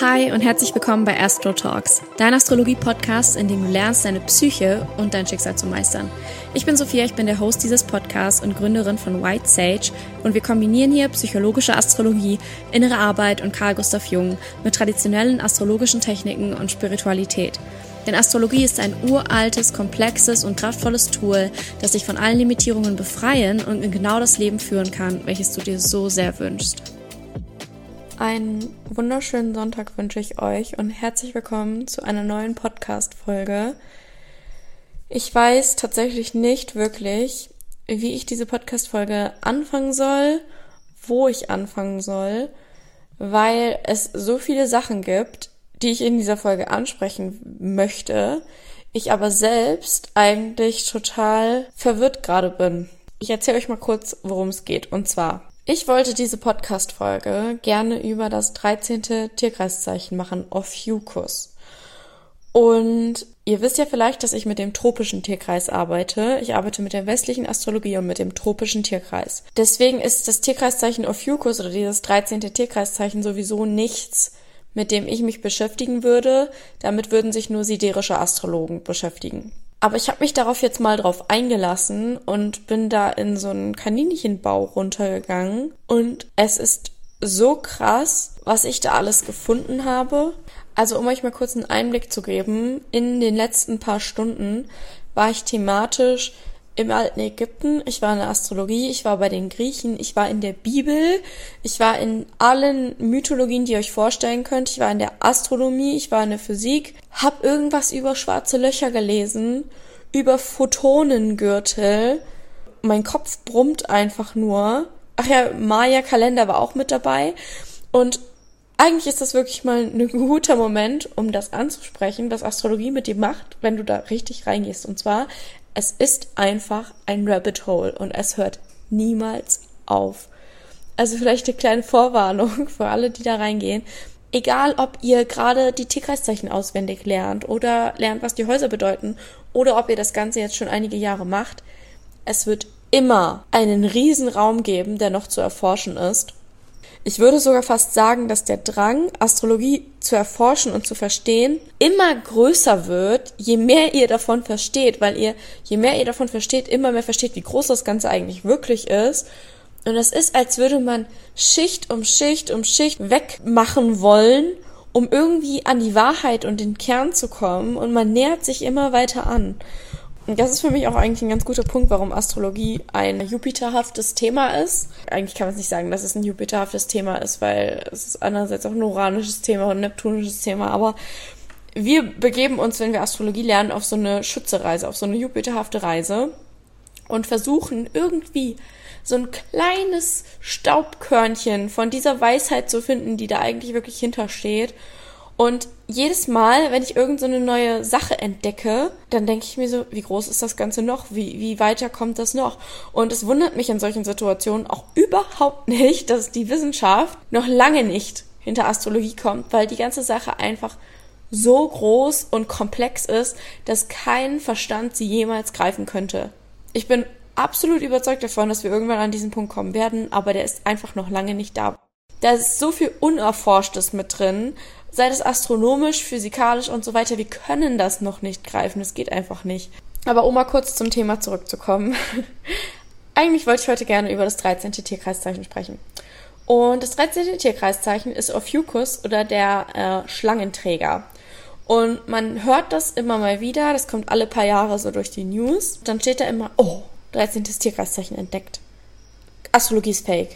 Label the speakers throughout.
Speaker 1: Hi und herzlich willkommen bei Astro Talks, dein Astrologie-Podcast, in dem du lernst, deine Psyche und dein Schicksal zu meistern. Ich bin Sophia, ich bin der Host dieses Podcasts und Gründerin von White Sage und wir kombinieren hier psychologische Astrologie, innere Arbeit und Carl Gustav Jung mit traditionellen astrologischen Techniken und Spiritualität. Denn Astrologie ist ein uraltes, komplexes und kraftvolles Tool, das dich von allen Limitierungen befreien und in genau das Leben führen kann, welches du dir so sehr wünschst. Einen wunderschönen Sonntag wünsche ich euch und herzlich willkommen zu einer neuen Podcast-Folge. Ich weiß tatsächlich nicht wirklich, wie ich diese Podcast-Folge anfangen soll, wo ich anfangen soll, weil es so viele Sachen gibt, die ich in dieser Folge ansprechen möchte, ich aber selbst eigentlich total verwirrt gerade bin. Ich erzähle euch mal kurz, worum es geht. Und zwar, ich wollte diese Podcast-Folge gerne über das 13. Tierkreiszeichen machen, Ophiuchus. Und ihr wisst ja vielleicht, dass ich mit dem tropischen Tierkreis arbeite. Ich arbeite mit der westlichen Astrologie und mit dem tropischen Tierkreis. Deswegen ist das Tierkreiszeichen Ophiuchus oder dieses 13. Tierkreiszeichen sowieso nichts, mit dem ich mich beschäftigen würde. Damit würden sich nur siderische Astrologen beschäftigen. Aber ich habe mich darauf jetzt mal drauf eingelassen und bin da in so einen Kaninchenbau runtergegangen. Und es ist so krass, was ich da alles gefunden habe. Also um euch mal kurz einen Einblick zu geben, in den letzten paar Stunden war ich thematisch im alten Ägypten, ich war in der Astrologie, ich war bei den Griechen, ich war in der Bibel, ich war in allen Mythologien, die ihr euch vorstellen könnt, ich war in der Astronomie, ich war in der Physik, hab irgendwas über schwarze Löcher gelesen, über Photonengürtel. Mein Kopf brummt einfach nur. Ach ja, Maya-Kalender war auch mit dabei. Und eigentlich ist das wirklich mal ein guter Moment, um das anzusprechen, was Astrologie mit dir macht, wenn du da richtig reingehst. Und zwar, es ist einfach ein Rabbit Hole und es hört niemals auf. Also vielleicht eine kleine Vorwarnung für alle, die da reingehen. Egal, ob ihr gerade die Tierkreiszeichen auswendig lernt oder lernt, was die Häuser bedeuten oder ob ihr das Ganze jetzt schon einige Jahre macht, es wird immer einen riesen Raum geben, der noch zu erforschen ist. Ich würde sogar fast sagen, dass der Drang, Astrologie zu erforschen und zu verstehen, immer größer wird, je mehr ihr davon versteht, weil ihr, je mehr ihr davon versteht, immer mehr versteht, wie groß das Ganze eigentlich wirklich ist. Und es ist, als würde man Schicht um Schicht um Schicht wegmachen wollen, um irgendwie an die Wahrheit und den Kern zu kommen. Und man nähert sich immer weiter an. Das ist für mich auch eigentlich ein ganz guter Punkt, warum Astrologie ein Jupiterhaftes Thema ist. Eigentlich kann man es nicht sagen, dass es ein Jupiterhaftes Thema ist, weil es ist einerseits auch ein uranisches Thema und ein neptunisches Thema, aber wir begeben uns, wenn wir Astrologie lernen, auf so eine Schützereise, auf so eine Jupiterhafte Reise und versuchen irgendwie so ein kleines Staubkörnchen von dieser Weisheit zu finden, die da eigentlich wirklich hintersteht und jedes Mal, wenn ich irgendeine so neue Sache entdecke, dann denke ich mir so, wie groß ist das Ganze noch? Wie, wie weiter kommt das noch? Und es wundert mich in solchen Situationen auch überhaupt nicht, dass die Wissenschaft noch lange nicht hinter Astrologie kommt, weil die ganze Sache einfach so groß und komplex ist, dass kein Verstand sie jemals greifen könnte. Ich bin absolut überzeugt davon, dass wir irgendwann an diesen Punkt kommen werden, aber der ist einfach noch lange nicht da. Da ist so viel Unerforschtes mit drin, sei das astronomisch, physikalisch und so weiter. Wir können das noch nicht greifen. Das geht einfach nicht. Aber um mal kurz zum Thema zurückzukommen. Eigentlich wollte ich heute gerne über das 13. Tierkreiszeichen sprechen. Und das 13. Tierkreiszeichen ist Ophiuchus oder der äh, Schlangenträger. Und man hört das immer mal wieder, das kommt alle paar Jahre so durch die News. Dann steht da immer, oh, 13. Tierkreiszeichen entdeckt. Astrologie ist fake.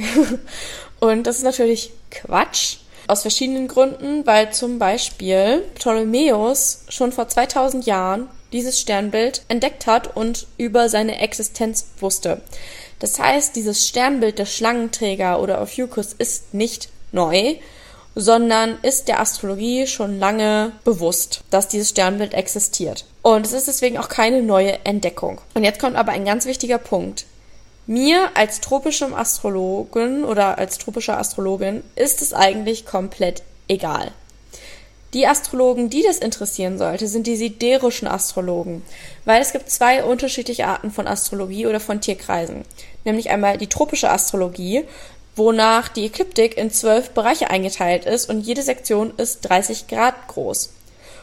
Speaker 1: Und das ist natürlich Quatsch. Aus verschiedenen Gründen, weil zum Beispiel Ptolemäus schon vor 2000 Jahren dieses Sternbild entdeckt hat und über seine Existenz wusste. Das heißt, dieses Sternbild der Schlangenträger oder Ophiuchus ist nicht neu, sondern ist der Astrologie schon lange bewusst, dass dieses Sternbild existiert. Und es ist deswegen auch keine neue Entdeckung. Und jetzt kommt aber ein ganz wichtiger Punkt. Mir als tropischem Astrologen oder als tropischer Astrologin ist es eigentlich komplett egal. Die Astrologen, die das interessieren sollte, sind die siderischen Astrologen, weil es gibt zwei unterschiedliche Arten von Astrologie oder von Tierkreisen. Nämlich einmal die tropische Astrologie, wonach die Ekliptik in zwölf Bereiche eingeteilt ist und jede Sektion ist 30 Grad groß.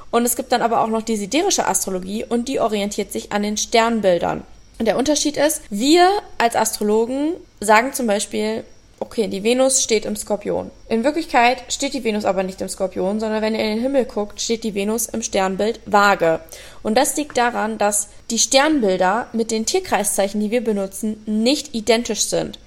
Speaker 1: Und es gibt dann aber auch noch die siderische Astrologie und die orientiert sich an den Sternbildern. Und der Unterschied ist, wir als Astrologen sagen zum Beispiel, okay, die Venus steht im Skorpion. In Wirklichkeit steht die Venus aber nicht im Skorpion, sondern wenn ihr in den Himmel guckt, steht die Venus im Sternbild Waage. Und das liegt daran, dass die Sternbilder mit den Tierkreiszeichen, die wir benutzen, nicht identisch sind.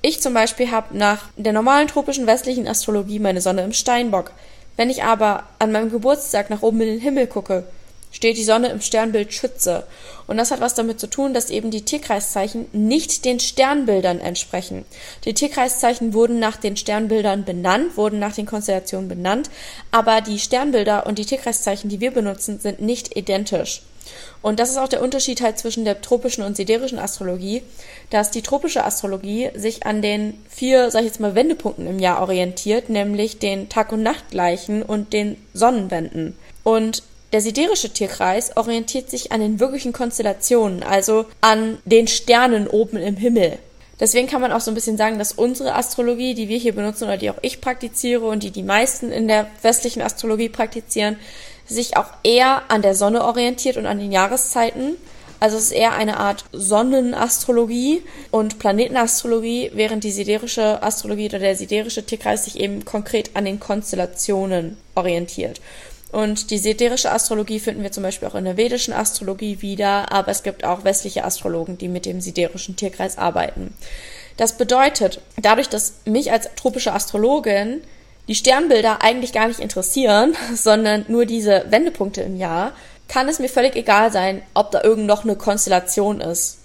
Speaker 1: Ich zum Beispiel habe nach der normalen tropischen westlichen Astrologie meine Sonne im Steinbock. Wenn ich aber an meinem Geburtstag nach oben in den Himmel gucke, steht die Sonne im Sternbild Schütze. Und das hat was damit zu tun, dass eben die Tierkreiszeichen nicht den Sternbildern entsprechen. Die Tierkreiszeichen wurden nach den Sternbildern benannt, wurden nach den Konstellationen benannt, aber die Sternbilder und die Tierkreiszeichen, die wir benutzen, sind nicht identisch. Und das ist auch der Unterschied halt zwischen der tropischen und siderischen Astrologie, dass die tropische Astrologie sich an den vier, sag ich jetzt mal, Wendepunkten im Jahr orientiert, nämlich den Tag- und Nachtgleichen und den Sonnenwenden. Und der siderische Tierkreis orientiert sich an den wirklichen Konstellationen, also an den Sternen oben im Himmel. Deswegen kann man auch so ein bisschen sagen, dass unsere Astrologie, die wir hier benutzen oder die auch ich praktiziere und die die meisten in der westlichen Astrologie praktizieren, sich auch eher an der Sonne orientiert und an den Jahreszeiten. Also es ist eher eine Art Sonnenastrologie und Planetenastrologie, während die siderische Astrologie oder der siderische Tierkreis sich eben konkret an den Konstellationen orientiert. Und die siderische Astrologie finden wir zum Beispiel auch in der vedischen Astrologie wieder, aber es gibt auch westliche Astrologen, die mit dem siderischen Tierkreis arbeiten. Das bedeutet, dadurch, dass mich als tropische Astrologin die Sternbilder eigentlich gar nicht interessieren, sondern nur diese Wendepunkte im Jahr, kann es mir völlig egal sein, ob da irgend noch eine Konstellation ist.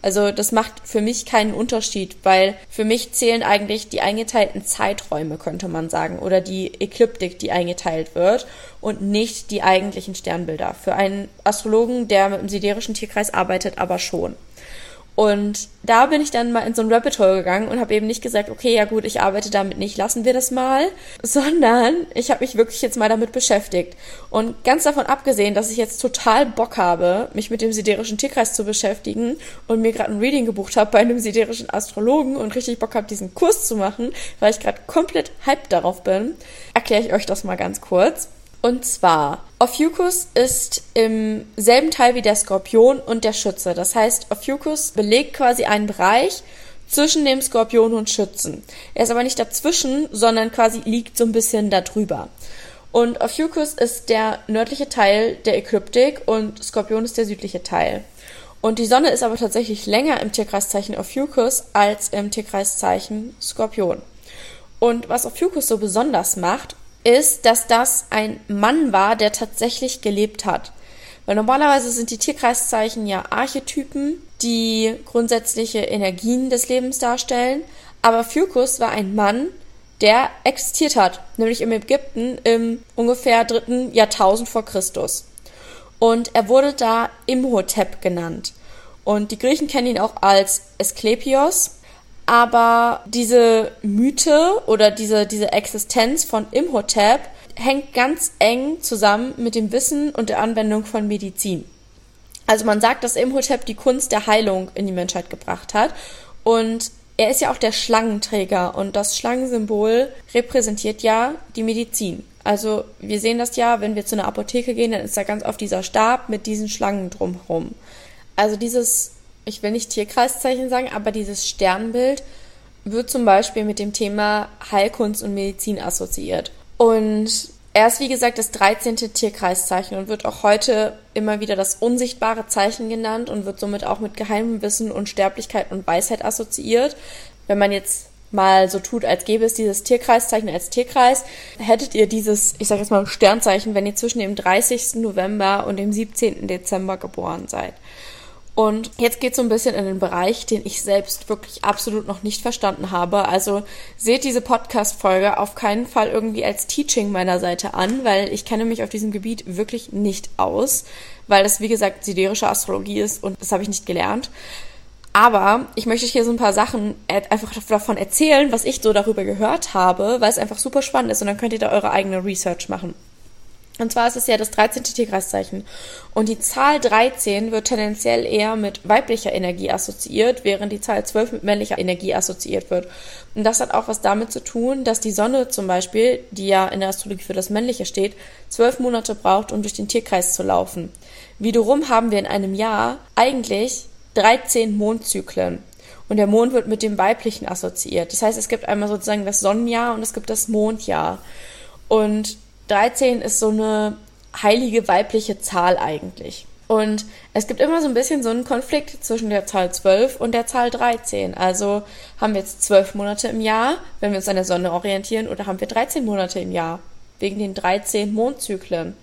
Speaker 1: Also das macht für mich keinen Unterschied, weil für mich zählen eigentlich die eingeteilten Zeiträume, könnte man sagen, oder die Ekliptik, die eingeteilt wird und nicht die eigentlichen Sternbilder. Für einen Astrologen, der mit dem siderischen Tierkreis arbeitet, aber schon. Und da bin ich dann mal in so ein Rabbit Hole gegangen und habe eben nicht gesagt, okay, ja gut, ich arbeite damit nicht, lassen wir das mal, sondern ich habe mich wirklich jetzt mal damit beschäftigt. Und ganz davon abgesehen, dass ich jetzt total Bock habe, mich mit dem siderischen Tierkreis zu beschäftigen und mir gerade ein Reading gebucht habe bei einem siderischen Astrologen und richtig Bock habe, diesen Kurs zu machen, weil ich gerade komplett hyped darauf bin, erkläre ich euch das mal ganz kurz. Und zwar, Ophiuchus ist im selben Teil wie der Skorpion und der Schütze. Das heißt, Ophiuchus belegt quasi einen Bereich zwischen dem Skorpion und Schützen. Er ist aber nicht dazwischen, sondern quasi liegt so ein bisschen darüber. Und Ophiuchus ist der nördliche Teil der Ekliptik und Skorpion ist der südliche Teil. Und die Sonne ist aber tatsächlich länger im Tierkreiszeichen Ophiuchus als im Tierkreiszeichen Skorpion. Und was Ophiuchus so besonders macht, ist, dass das ein Mann war, der tatsächlich gelebt hat. Weil normalerweise sind die Tierkreiszeichen ja Archetypen, die grundsätzliche Energien des Lebens darstellen. Aber Fucus war ein Mann, der existiert hat, nämlich im Ägypten im ungefähr dritten Jahrtausend vor Christus. Und er wurde da Imhotep genannt. Und die Griechen kennen ihn auch als Asklepios, aber diese Mythe oder diese, diese Existenz von Imhotep hängt ganz eng zusammen mit dem Wissen und der Anwendung von Medizin. Also man sagt, dass Imhotep die Kunst der Heilung in die Menschheit gebracht hat und er ist ja auch der Schlangenträger und das Schlangensymbol repräsentiert ja die Medizin. Also wir sehen das ja, wenn wir zu einer Apotheke gehen, dann ist da ganz oft dieser Stab mit diesen Schlangen drumherum. Also dieses ich will nicht Tierkreiszeichen sagen, aber dieses Sternbild wird zum Beispiel mit dem Thema Heilkunst und Medizin assoziiert. Und er ist, wie gesagt, das 13. Tierkreiszeichen und wird auch heute immer wieder das unsichtbare Zeichen genannt und wird somit auch mit geheimem Wissen und Sterblichkeit und Weisheit assoziiert. Wenn man jetzt mal so tut, als gäbe es dieses Tierkreiszeichen als Tierkreis, hättet ihr dieses, ich sage jetzt mal Sternzeichen, wenn ihr zwischen dem 30. November und dem 17. Dezember geboren seid. Und jetzt geht es so ein bisschen in den Bereich, den ich selbst wirklich absolut noch nicht verstanden habe. Also seht diese Podcast-Folge auf keinen Fall irgendwie als Teaching meiner Seite an, weil ich kenne mich auf diesem Gebiet wirklich nicht aus, weil das, wie gesagt, siderische Astrologie ist und das habe ich nicht gelernt. Aber ich möchte hier so ein paar Sachen einfach davon erzählen, was ich so darüber gehört habe, weil es einfach super spannend ist und dann könnt ihr da eure eigene Research machen. Und zwar ist es ja das 13. Tierkreiszeichen. Und die Zahl 13 wird tendenziell eher mit weiblicher Energie assoziiert, während die Zahl 12 mit männlicher Energie assoziiert wird. Und das hat auch was damit zu tun, dass die Sonne zum Beispiel, die ja in der Astrologie für das Männliche steht, zwölf Monate braucht, um durch den Tierkreis zu laufen. Wiederum haben wir in einem Jahr eigentlich 13 Mondzyklen. Und der Mond wird mit dem Weiblichen assoziiert. Das heißt, es gibt einmal sozusagen das Sonnenjahr und es gibt das Mondjahr. Und 13 ist so eine heilige weibliche Zahl eigentlich. Und es gibt immer so ein bisschen so einen Konflikt zwischen der Zahl 12 und der Zahl 13. Also haben wir jetzt 12 Monate im Jahr, wenn wir uns an der Sonne orientieren, oder haben wir 13 Monate im Jahr, wegen den 13 Mondzyklen?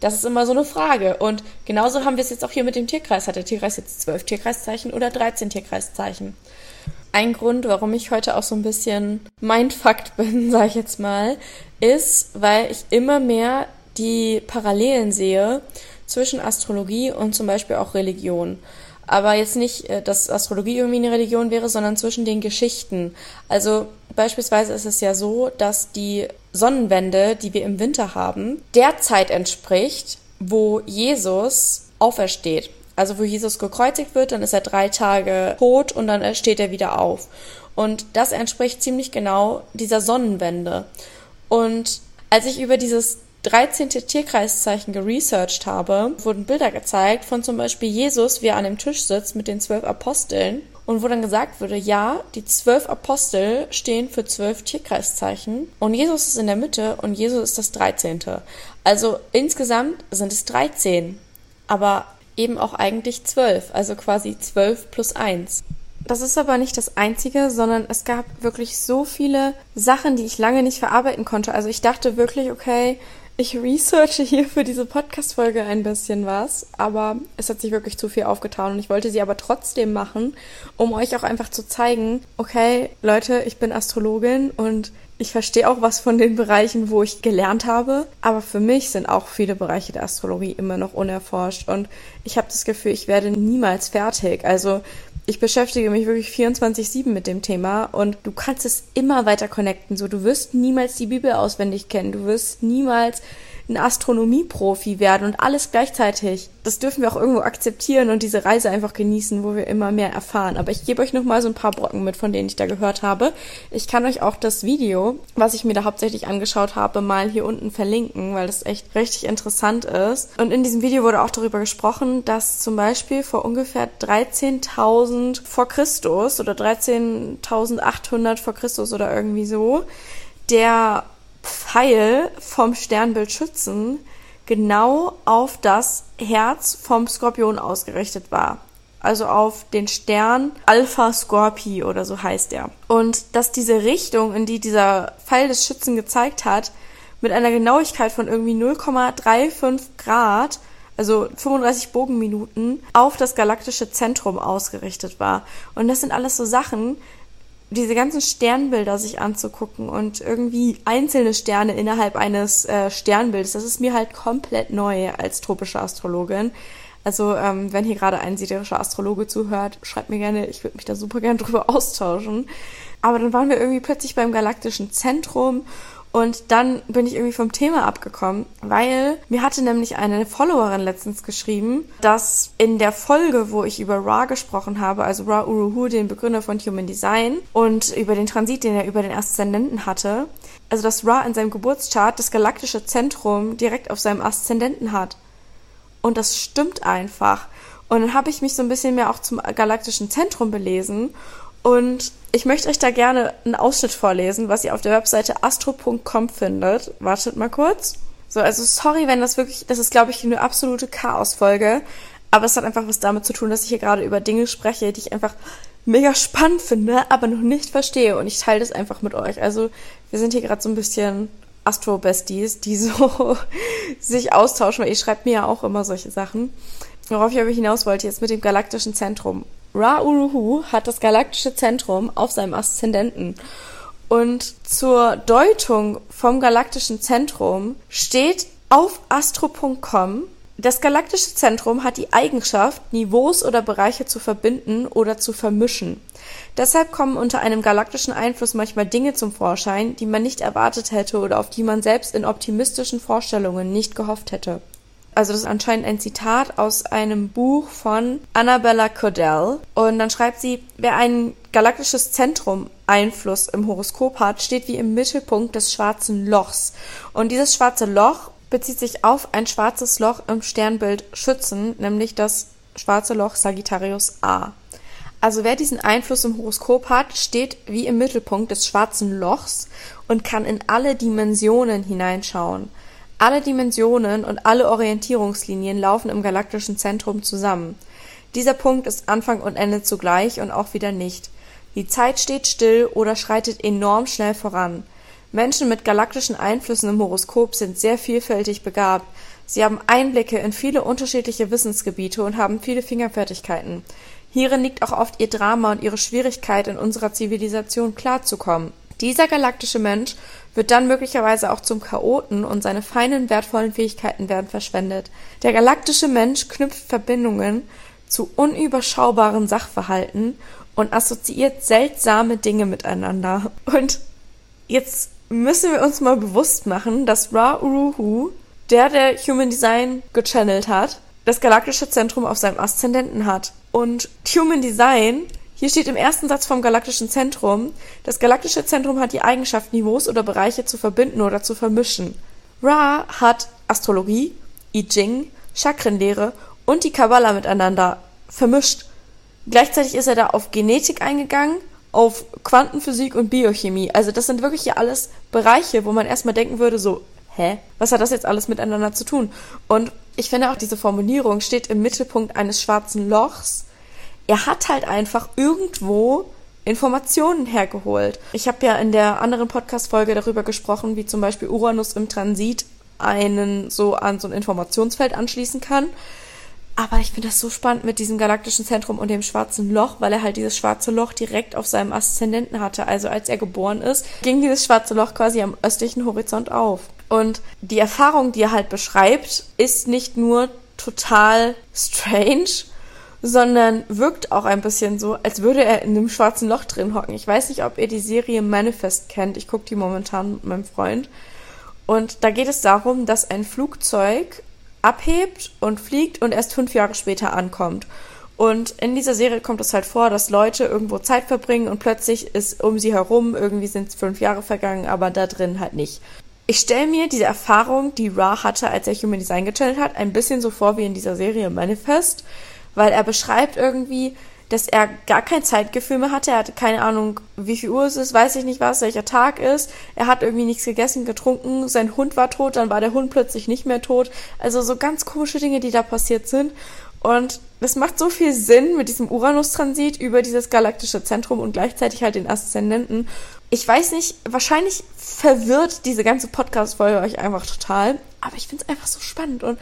Speaker 1: Das ist immer so eine Frage. Und genauso haben wir es jetzt auch hier mit dem Tierkreis. Hat der Tierkreis jetzt 12 Tierkreiszeichen oder 13 Tierkreiszeichen? Ein Grund, warum ich heute auch so ein bisschen Mindfucked bin, sage ich jetzt mal, ist, weil ich immer mehr die Parallelen sehe zwischen Astrologie und zum Beispiel auch Religion. Aber jetzt nicht, äh, dass Astrologie irgendwie eine Religion wäre, sondern zwischen den Geschichten. Also beispielsweise ist es ja so, dass die Sonnenwende, die wir im Winter haben, der Zeit entspricht, wo Jesus aufersteht. Also wo Jesus gekreuzigt wird, dann ist er drei Tage tot und dann steht er wieder auf. Und das entspricht ziemlich genau dieser Sonnenwende. Und als ich über dieses 13. Tierkreiszeichen geresearched habe, wurden Bilder gezeigt von zum Beispiel Jesus, wie er an dem Tisch sitzt mit den zwölf Aposteln und wo dann gesagt wurde, ja, die zwölf Apostel stehen für zwölf Tierkreiszeichen und Jesus ist in der Mitte und Jesus ist das 13. Also insgesamt sind es 13, aber eben auch eigentlich zwölf, also quasi zwölf plus eins. Das ist aber nicht das Einzige, sondern es gab wirklich so viele Sachen, die ich lange nicht verarbeiten konnte. Also ich dachte wirklich, okay, ich researche hier für diese Podcast-Folge ein bisschen was, aber es hat sich wirklich zu viel aufgetan und ich wollte sie aber trotzdem machen, um euch auch einfach zu zeigen, okay, Leute, ich bin Astrologin und ich verstehe auch was von den Bereichen, wo ich gelernt habe, aber für mich sind auch viele Bereiche der Astrologie immer noch unerforscht und ich habe das Gefühl, ich werde niemals fertig. Also ich beschäftige mich wirklich 24-7 mit dem Thema und du kannst es immer weiter connecten. So, du wirst niemals die Bibel auswendig kennen. Du wirst niemals ein Astronomieprofi werden und alles gleichzeitig. Das dürfen wir auch irgendwo akzeptieren und diese Reise einfach genießen, wo wir immer mehr erfahren. Aber ich gebe euch noch mal so ein paar Brocken mit, von denen ich da gehört habe. Ich kann euch auch das Video, was ich mir da hauptsächlich angeschaut habe, mal hier unten verlinken, weil das echt richtig interessant ist. Und in diesem Video wurde auch darüber gesprochen, dass zum Beispiel vor ungefähr 13.000 vor Christus oder 13.800 vor Christus oder irgendwie so der Pfeil vom Sternbild Schützen genau auf das Herz vom Skorpion ausgerichtet war. Also auf den Stern Alpha Scorpi oder so heißt er. Und dass diese Richtung, in die dieser Pfeil des Schützen gezeigt hat, mit einer Genauigkeit von irgendwie 0,35 Grad, also 35 Bogenminuten, auf das galaktische Zentrum ausgerichtet war. Und das sind alles so Sachen, diese ganzen Sternbilder sich anzugucken und irgendwie einzelne Sterne innerhalb eines äh, Sternbildes, das ist mir halt komplett neu als tropische Astrologin. Also ähm, wenn hier gerade ein siderischer Astrologe zuhört, schreibt mir gerne, ich würde mich da super gerne drüber austauschen. Aber dann waren wir irgendwie plötzlich beim galaktischen Zentrum und dann bin ich irgendwie vom Thema abgekommen, weil mir hatte nämlich eine Followerin letztens geschrieben, dass in der Folge, wo ich über Ra gesprochen habe, also Ra Uruhu, den Begründer von Human Design, und über den Transit, den er über den Aszendenten hatte, also dass Ra in seinem Geburtschart das galaktische Zentrum direkt auf seinem Aszendenten hat. Und das stimmt einfach. Und dann habe ich mich so ein bisschen mehr auch zum galaktischen Zentrum belesen und ich möchte euch da gerne einen Ausschnitt vorlesen, was ihr auf der Webseite astro.com findet. Wartet mal kurz. So, also sorry, wenn das wirklich, das ist glaube ich eine absolute Chaosfolge, aber es hat einfach was damit zu tun, dass ich hier gerade über Dinge spreche, die ich einfach mega spannend finde, aber noch nicht verstehe und ich teile das einfach mit euch. Also, wir sind hier gerade so ein bisschen Astro-Besties, die so sich austauschen, weil ihr schreibt mir ja auch immer solche Sachen. Worauf ich aber hinaus wollte, jetzt mit dem galaktischen Zentrum. Ra-Uruhu hat das galaktische Zentrum auf seinem Aszendenten. Und zur Deutung vom galaktischen Zentrum steht auf astro.com Das galaktische Zentrum hat die Eigenschaft, Niveaus oder Bereiche zu verbinden oder zu vermischen. Deshalb kommen unter einem galaktischen Einfluss manchmal Dinge zum Vorschein, die man nicht erwartet hätte oder auf die man selbst in optimistischen Vorstellungen nicht gehofft hätte. Also das ist anscheinend ein Zitat aus einem Buch von Annabella Cordell. Und dann schreibt sie, wer ein galaktisches Zentrum Einfluss im Horoskop hat, steht wie im Mittelpunkt des schwarzen Lochs. Und dieses schwarze Loch bezieht sich auf ein schwarzes Loch im Sternbild Schützen, nämlich das schwarze Loch Sagittarius A. Also wer diesen Einfluss im Horoskop hat, steht wie im Mittelpunkt des schwarzen Lochs und kann in alle Dimensionen hineinschauen. Alle Dimensionen und alle Orientierungslinien laufen im galaktischen Zentrum zusammen. Dieser Punkt ist Anfang und Ende zugleich und auch wieder nicht. Die Zeit steht still oder schreitet enorm schnell voran. Menschen mit galaktischen Einflüssen im Horoskop sind sehr vielfältig begabt. Sie haben Einblicke in viele unterschiedliche Wissensgebiete und haben viele Fingerfertigkeiten. Hierin liegt auch oft ihr Drama und ihre Schwierigkeit, in unserer Zivilisation klarzukommen. Dieser galaktische Mensch wird dann möglicherweise auch zum Chaoten und seine feinen, wertvollen Fähigkeiten werden verschwendet. Der galaktische Mensch knüpft Verbindungen zu unüberschaubaren Sachverhalten und assoziiert seltsame Dinge miteinander. Und jetzt müssen wir uns mal bewusst machen, dass Ra Uruhu, der der Human Design gechannelt hat, das galaktische Zentrum auf seinem Aszendenten hat. Und Human Design, hier steht im ersten Satz vom galaktischen Zentrum, das galaktische Zentrum hat die Eigenschaft, Niveaus oder Bereiche zu verbinden oder zu vermischen. Ra hat Astrologie, I Ching, Chakrenlehre und die Kabbalah miteinander vermischt. Gleichzeitig ist er da auf Genetik eingegangen auf Quantenphysik und Biochemie. Also das sind wirklich hier alles Bereiche, wo man erstmal denken würde, so, hä? Was hat das jetzt alles miteinander zu tun? Und ich finde auch diese Formulierung steht im Mittelpunkt eines schwarzen Lochs. Er hat halt einfach irgendwo Informationen hergeholt. Ich habe ja in der anderen Podcast-Folge darüber gesprochen, wie zum Beispiel Uranus im Transit einen so an so ein Informationsfeld anschließen kann. Aber ich finde das so spannend mit diesem galaktischen Zentrum und dem schwarzen Loch, weil er halt dieses schwarze Loch direkt auf seinem Aszendenten hatte. Also als er geboren ist, ging dieses schwarze Loch quasi am östlichen Horizont auf. Und die Erfahrung, die er halt beschreibt, ist nicht nur total strange, sondern wirkt auch ein bisschen so, als würde er in einem schwarzen Loch drin hocken. Ich weiß nicht, ob ihr die Serie Manifest kennt. Ich gucke die momentan mit meinem Freund. Und da geht es darum, dass ein Flugzeug abhebt und fliegt und erst fünf Jahre später ankommt. Und in dieser Serie kommt es halt vor, dass Leute irgendwo Zeit verbringen und plötzlich ist um sie herum, irgendwie sind es fünf Jahre vergangen, aber da drin halt nicht. Ich stelle mir diese Erfahrung, die Ra hatte, als er Human Design gechannelt hat, ein bisschen so vor wie in dieser Serie Manifest, weil er beschreibt irgendwie, dass er gar kein Zeitgefühl mehr hatte. Er hatte keine Ahnung, wie viel Uhr es ist, weiß ich nicht was, welcher Tag ist. Er hat irgendwie nichts gegessen, getrunken. Sein Hund war tot, dann war der Hund plötzlich nicht mehr tot. Also so ganz komische Dinge, die da passiert sind. Und das macht so viel Sinn mit diesem Uranus-Transit über dieses galaktische Zentrum und gleichzeitig halt den Aszendenten. Ich weiß nicht, wahrscheinlich verwirrt diese ganze Podcast-Folge euch einfach total. Aber ich finde es einfach so spannend und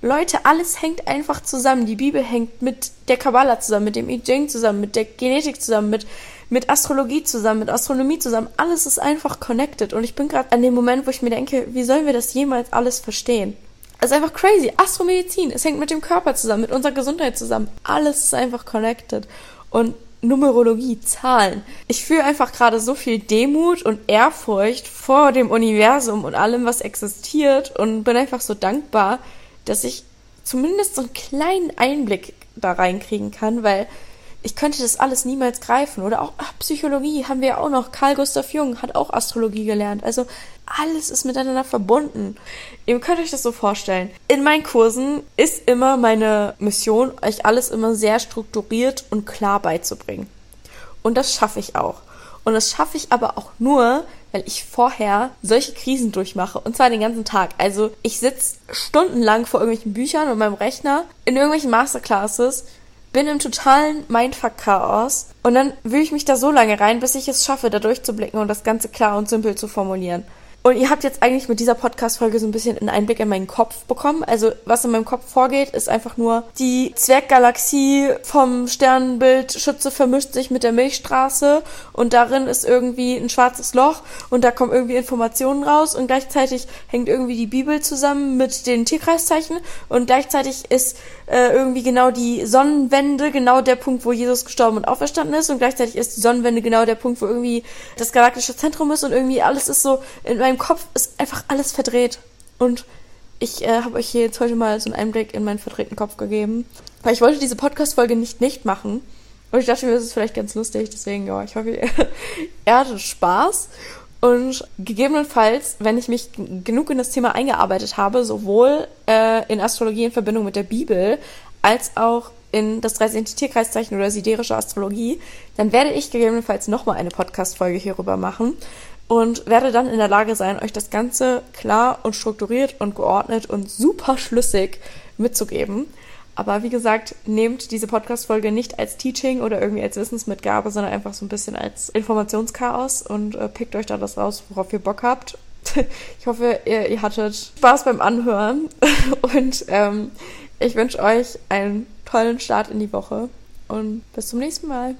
Speaker 1: Leute, alles hängt einfach zusammen. Die Bibel hängt mit der Kabbala zusammen, mit dem I Ching zusammen, mit der Genetik zusammen, mit, mit Astrologie zusammen, mit Astronomie zusammen. Alles ist einfach connected. Und ich bin gerade an dem Moment, wo ich mir denke, wie sollen wir das jemals alles verstehen? Es ist einfach crazy. Astromedizin, es hängt mit dem Körper zusammen, mit unserer Gesundheit zusammen. Alles ist einfach connected. Und Numerologie, Zahlen. Ich fühle einfach gerade so viel Demut und Ehrfurcht vor dem Universum und allem, was existiert und bin einfach so dankbar, dass ich zumindest so einen kleinen Einblick da reinkriegen kann, weil ich könnte das alles niemals greifen. Oder auch ach, Psychologie haben wir ja auch noch. Karl Gustav Jung hat auch Astrologie gelernt. Also alles ist miteinander verbunden. Ihr könnt euch das so vorstellen. In meinen Kursen ist immer meine Mission, euch alles immer sehr strukturiert und klar beizubringen. Und das schaffe ich auch. Und das schaffe ich aber auch nur, weil ich vorher solche Krisen durchmache und zwar den ganzen Tag. Also ich sitze stundenlang vor irgendwelchen Büchern und meinem Rechner in irgendwelchen Masterclasses, bin im totalen Mindfuck-Chaos und dann wühle ich mich da so lange rein, bis ich es schaffe, da durchzublicken und das Ganze klar und simpel zu formulieren. Und ihr habt jetzt eigentlich mit dieser Podcast-Folge so ein bisschen einen Einblick in meinen Kopf bekommen. Also, was in meinem Kopf vorgeht, ist einfach nur, die Zwerggalaxie vom Sternenbild Schütze vermischt sich mit der Milchstraße und darin ist irgendwie ein schwarzes Loch und da kommen irgendwie Informationen raus und gleichzeitig hängt irgendwie die Bibel zusammen mit den Tierkreiszeichen und gleichzeitig ist äh, irgendwie genau die Sonnenwende genau der Punkt, wo Jesus gestorben und auferstanden ist und gleichzeitig ist die Sonnenwende genau der Punkt, wo irgendwie das galaktische Zentrum ist und irgendwie alles ist so in meinem Kopf ist einfach alles verdreht. Und ich äh, habe euch hier jetzt heute mal so einen Einblick in meinen verdrehten Kopf gegeben. Weil ich wollte diese Podcast-Folge nicht nicht machen. Und ich dachte mir, das ist vielleicht ganz lustig. Deswegen, ja, ich hoffe, ihr hattet Spaß. Und gegebenenfalls, wenn ich mich genug in das Thema eingearbeitet habe, sowohl äh, in Astrologie in Verbindung mit der Bibel, als auch in das 13. Tierkreiszeichen oder siderische Astrologie, dann werde ich gegebenenfalls nochmal eine Podcast-Folge hierüber machen und werde dann in der Lage sein, euch das Ganze klar und strukturiert und geordnet und super schlüssig mitzugeben. Aber wie gesagt, nehmt diese Podcast-Folge nicht als Teaching oder irgendwie als Wissensmitgabe, sondern einfach so ein bisschen als Informationschaos und äh, pickt euch da das raus, worauf ihr Bock habt. ich hoffe, ihr, ihr, hattet Spaß beim Anhören und ähm, ich wünsche euch einen tollen Start in die Woche und bis zum nächsten Mal.